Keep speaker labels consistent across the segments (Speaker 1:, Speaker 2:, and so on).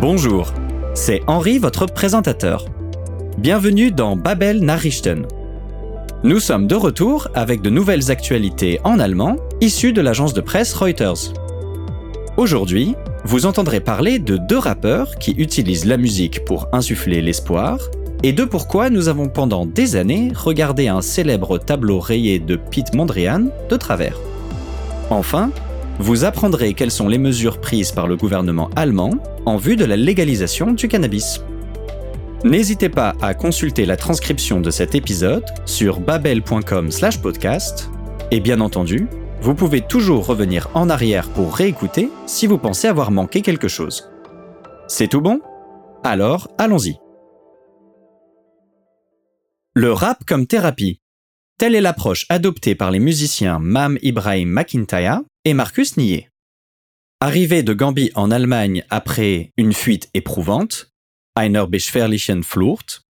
Speaker 1: Bonjour, c'est Henri, votre présentateur. Bienvenue dans Babel Nachrichten. Nous sommes de retour avec de nouvelles actualités en allemand issues de l'agence de presse Reuters. Aujourd'hui, vous entendrez parler de deux rappeurs qui utilisent la musique pour insuffler l'espoir et de pourquoi nous avons pendant des années regardé un célèbre tableau rayé de Pete Mondrian de travers. Enfin, vous apprendrez quelles sont les mesures prises par le gouvernement allemand en vue de la légalisation du cannabis. N'hésitez pas à consulter la transcription de cet épisode sur babel.com/podcast et bien entendu, vous pouvez toujours revenir en arrière pour réécouter si vous pensez avoir manqué quelque chose. C'est tout bon? Alors, allons-y. Le rap comme thérapie. Telle est l'approche adoptée par les musiciens Mam Ibrahim McIntyre et Marcus Nier. Arrivés de Gambie en Allemagne après une fuite éprouvante, Einer beschwerlichen Flucht,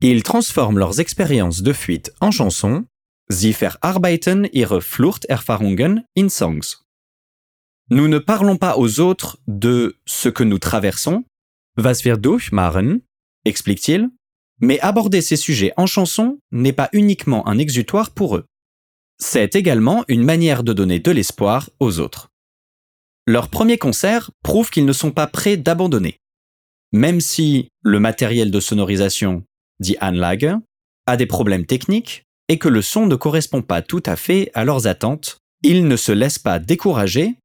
Speaker 1: ils transforment leurs expériences de fuite en chansons, sie verarbeiten ihre Fluchterfahrungen in Songs. Nous ne parlons pas aux autres de ce que nous traversons, was wir durchmachen, explique-t-il, mais aborder ces sujets en chanson n'est pas uniquement un exutoire pour eux. C'est également une manière de donner de l'espoir aux autres. Leur premier concert prouve qu'ils ne sont pas prêts d'abandonner. Même si le matériel de sonorisation, dit Anlage, a des problèmes techniques et que le son ne correspond pas tout à fait à leurs attentes, ils ne se laissent pas décourager.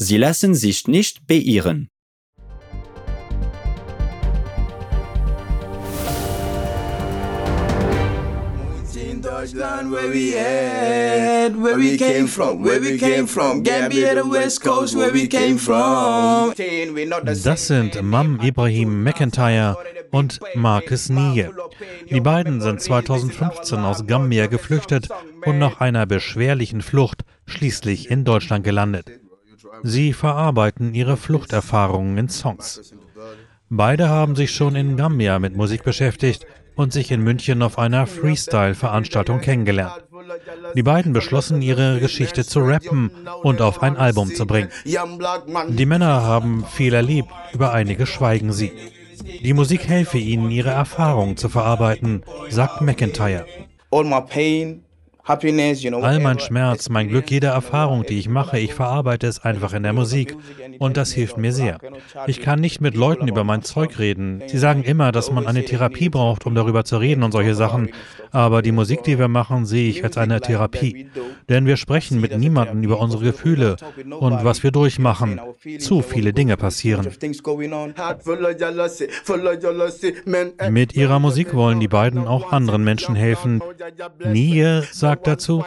Speaker 1: Sie lassen sich nicht beirren.
Speaker 2: Deutschland, where we at, where we came from, where we came from, Gambia, the West Coast, where we came from.
Speaker 3: Das sind Mam Ibrahim McIntyre und Marcus Nie. Die beiden sind 2015 aus Gambia geflüchtet und nach einer beschwerlichen Flucht schließlich in Deutschland gelandet. Sie verarbeiten ihre Fluchterfahrungen in Songs. Beide haben sich schon in Gambia mit Musik beschäftigt und sich in München auf einer Freestyle-Veranstaltung kennengelernt. Die beiden beschlossen, ihre Geschichte zu rappen und auf ein Album zu bringen. Die Männer haben viel erlebt, über einige schweigen sie. Die Musik helfe ihnen, ihre Erfahrungen zu verarbeiten, sagt McIntyre. All mein Schmerz, mein Glück, jede Erfahrung, die ich mache, ich verarbeite es einfach in der Musik. Und das hilft mir sehr. Ich kann nicht mit Leuten über mein Zeug reden. Sie sagen immer, dass man eine Therapie braucht, um darüber zu reden und solche Sachen. Aber die Musik, die wir machen, sehe ich als eine Therapie. Denn wir sprechen mit niemandem über unsere Gefühle und was wir durchmachen. Zu viele Dinge passieren. Mit ihrer Musik wollen die beiden auch anderen Menschen helfen. Nie sagt dazu.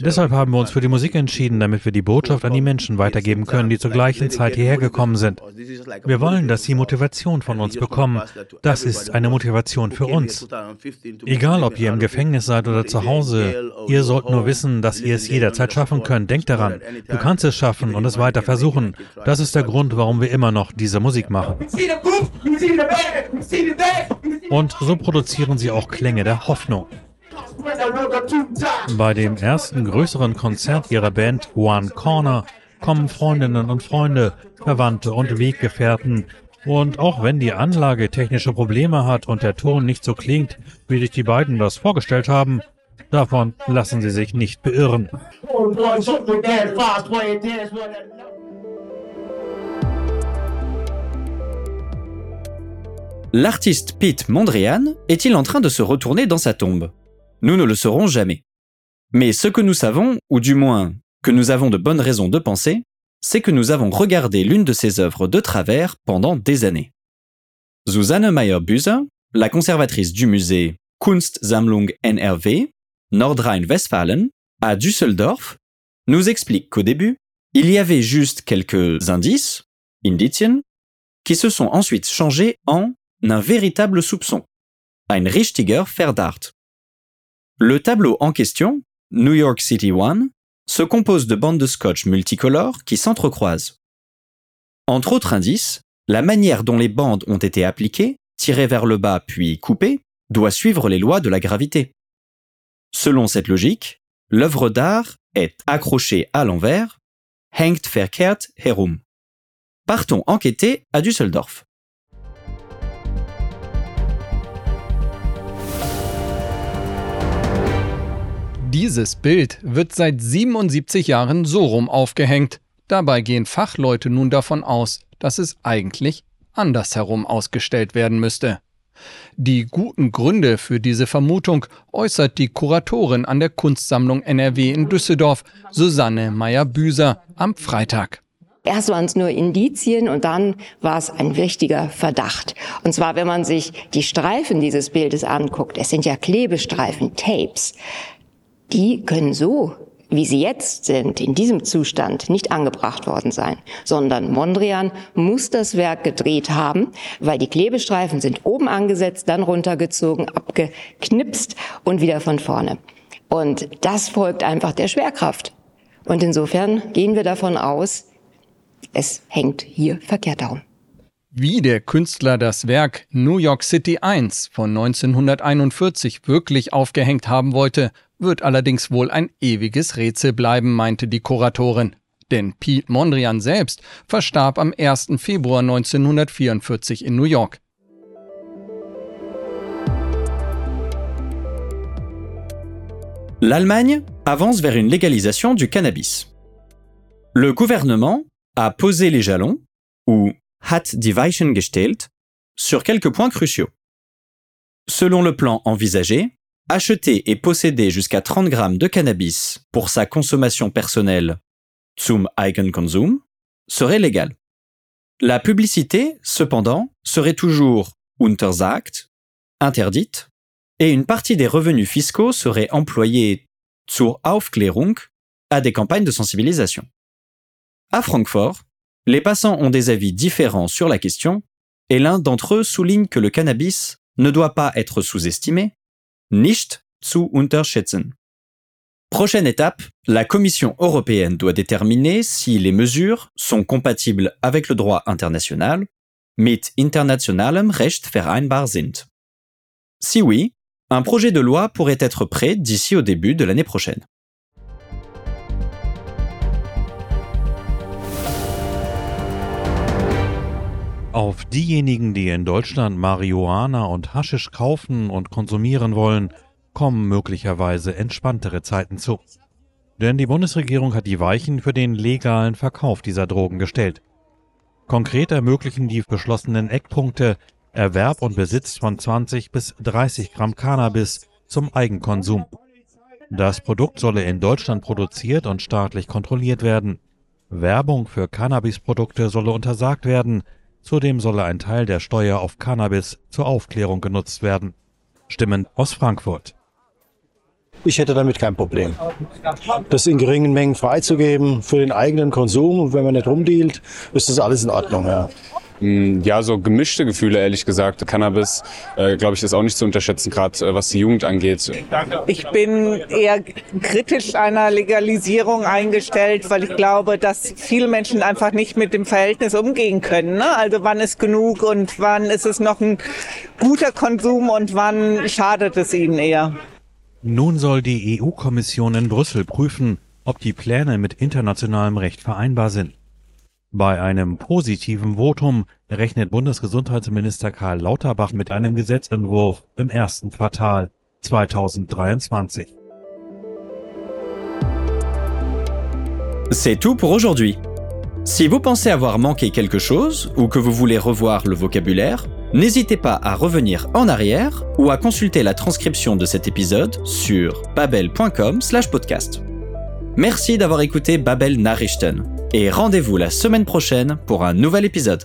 Speaker 3: Deshalb haben wir uns für die Musik entschieden, damit wir die Botschaft an die Menschen weitergeben können, die zur gleichen Zeit hierher gekommen sind. Wir wollen, dass sie Motivation von uns bekommen. Das ist eine Motivation für uns. Egal, ob ihr im Gefängnis seid oder zu Hause, ihr sollt nur wissen, dass ihr es jederzeit schaffen könnt. Denkt daran, du kannst es schaffen und es weiter versuchen. Das ist der Grund, warum wir immer noch diese Musik machen. Und so produzieren sie auch Klänge der Hoffnung. Bei dem ersten größeren Konzert ihrer Band One Corner kommen Freundinnen und Freunde, Verwandte und Weggefährten. Und auch wenn die Anlage technische Probleme hat und der Ton nicht so klingt, wie sich die beiden das vorgestellt haben, davon lassen sie sich nicht beirren.
Speaker 1: L'artiste Pete Mondrian est-il en train de se retourner dans sa tombe Nous ne le saurons jamais. Mais ce que nous savons, ou du moins que nous avons de bonnes raisons de penser, c'est que nous avons regardé l'une de ses œuvres de travers pendant des années. Susanne Meyer-Buser, la conservatrice du musée Kunstsammlung NRW, Nordrhein-Westfalen, à Düsseldorf, nous explique qu'au début, il y avait juste quelques indices, Indizien, qui se sont ensuite changés en un véritable soupçon, ein richtiger Verdacht. Le tableau en question, New York City One, se compose de bandes de scotch multicolores qui s'entrecroisent. Entre autres indices, la manière dont les bandes ont été appliquées, tirées vers le bas puis coupées, doit suivre les lois de la gravité. Selon cette logique, l'œuvre d'art est accrochée à l'envers, hängt verkehrt herum. Partons enquêter à Düsseldorf.
Speaker 4: Dieses Bild wird seit 77 Jahren so rum aufgehängt. Dabei gehen Fachleute nun davon aus, dass es eigentlich andersherum ausgestellt werden müsste. Die guten Gründe für diese Vermutung äußert die Kuratorin an der Kunstsammlung NRW in Düsseldorf, Susanne Meyer-Büser, am Freitag.
Speaker 5: Erst waren es nur Indizien und dann war es ein richtiger Verdacht. Und zwar, wenn man sich die Streifen dieses Bildes anguckt, es sind ja Klebestreifen, Tapes, die können so, wie sie jetzt sind, in diesem Zustand nicht angebracht worden sein, sondern Mondrian muss das Werk gedreht haben, weil die Klebestreifen sind oben angesetzt, dann runtergezogen, abgeknipst und wieder von vorne. Und das folgt einfach der Schwerkraft. Und insofern gehen wir davon aus, es hängt hier verkehrt darum.
Speaker 4: Wie der Künstler das Werk New York City 1 von 1941 wirklich aufgehängt haben wollte, wird allerdings wohl ein ewiges Rätsel bleiben, meinte die Kuratorin. Denn Piet Mondrian selbst verstarb am 1. Februar 1944 in New York.
Speaker 1: L'Allemagne avance vers une légalisation du cannabis. Le gouvernement a posé les jalons, ou hat die Weichen gestellt, sur quelques points cruciaux. Selon le plan envisagé, acheter et posséder jusqu'à 30 grammes de cannabis pour sa consommation personnelle, zum Eigenkonsum, serait légal. La publicité, cependant, serait toujours untersagt, interdite, et une partie des revenus fiscaux serait employée zur Aufklärung à des campagnes de sensibilisation. À Francfort, les passants ont des avis différents sur la question, et l'un d'entre eux souligne que le cannabis ne doit pas être sous-estimé, nicht zu unterschätzen. Prochaine étape, la Commission européenne doit déterminer si les mesures sont compatibles avec le droit international, mit internationalem Recht vereinbar sind. Si oui, un projet de loi pourrait être prêt d'ici au début de l'année prochaine.
Speaker 3: Auf diejenigen, die in Deutschland Marihuana und Haschisch kaufen und konsumieren wollen, kommen möglicherweise entspanntere Zeiten zu. Denn die Bundesregierung hat die Weichen für den legalen Verkauf dieser Drogen gestellt. Konkret ermöglichen die beschlossenen Eckpunkte Erwerb und Besitz von 20 bis 30 Gramm Cannabis zum Eigenkonsum. Das Produkt solle in Deutschland produziert und staatlich kontrolliert werden. Werbung für Cannabisprodukte solle untersagt werden, Zudem solle ein Teil der Steuer auf Cannabis zur Aufklärung genutzt werden. Stimmen aus Frankfurt.
Speaker 6: Ich hätte damit kein Problem. Das in geringen Mengen freizugeben für den eigenen Konsum und wenn man nicht rumdealt, ist das alles in Ordnung. Ja.
Speaker 7: Mm, ja, so gemischte Gefühle, ehrlich gesagt. Cannabis, äh, glaube ich, ist auch nicht zu unterschätzen, gerade äh, was die Jugend angeht.
Speaker 8: Ich bin eher kritisch einer Legalisierung eingestellt, weil ich glaube, dass viele Menschen einfach nicht mit dem Verhältnis umgehen können. Ne? Also wann ist genug und wann ist es noch ein guter Konsum und wann schadet es ihnen eher.
Speaker 3: Nun soll die EU-Kommission in Brüssel prüfen, ob die Pläne mit internationalem Recht vereinbar sind. Bei einem positiven Votum rechnet Bundesgesundheitsminister Karl Lauterbach mit einem Gesetzentwurf im ersten Quartal 2023.
Speaker 1: C'est tout pour aujourd'hui. Si vous pensez avoir manqué quelque chose ou que vous voulez revoir le vocabulaire, n'hésitez pas à revenir en arrière ou à consulter la transcription de cet épisode sur babel.com/podcast. Merci d'avoir écouté Babel Nachrichten et rendez-vous la semaine prochaine pour un nouvel épisode.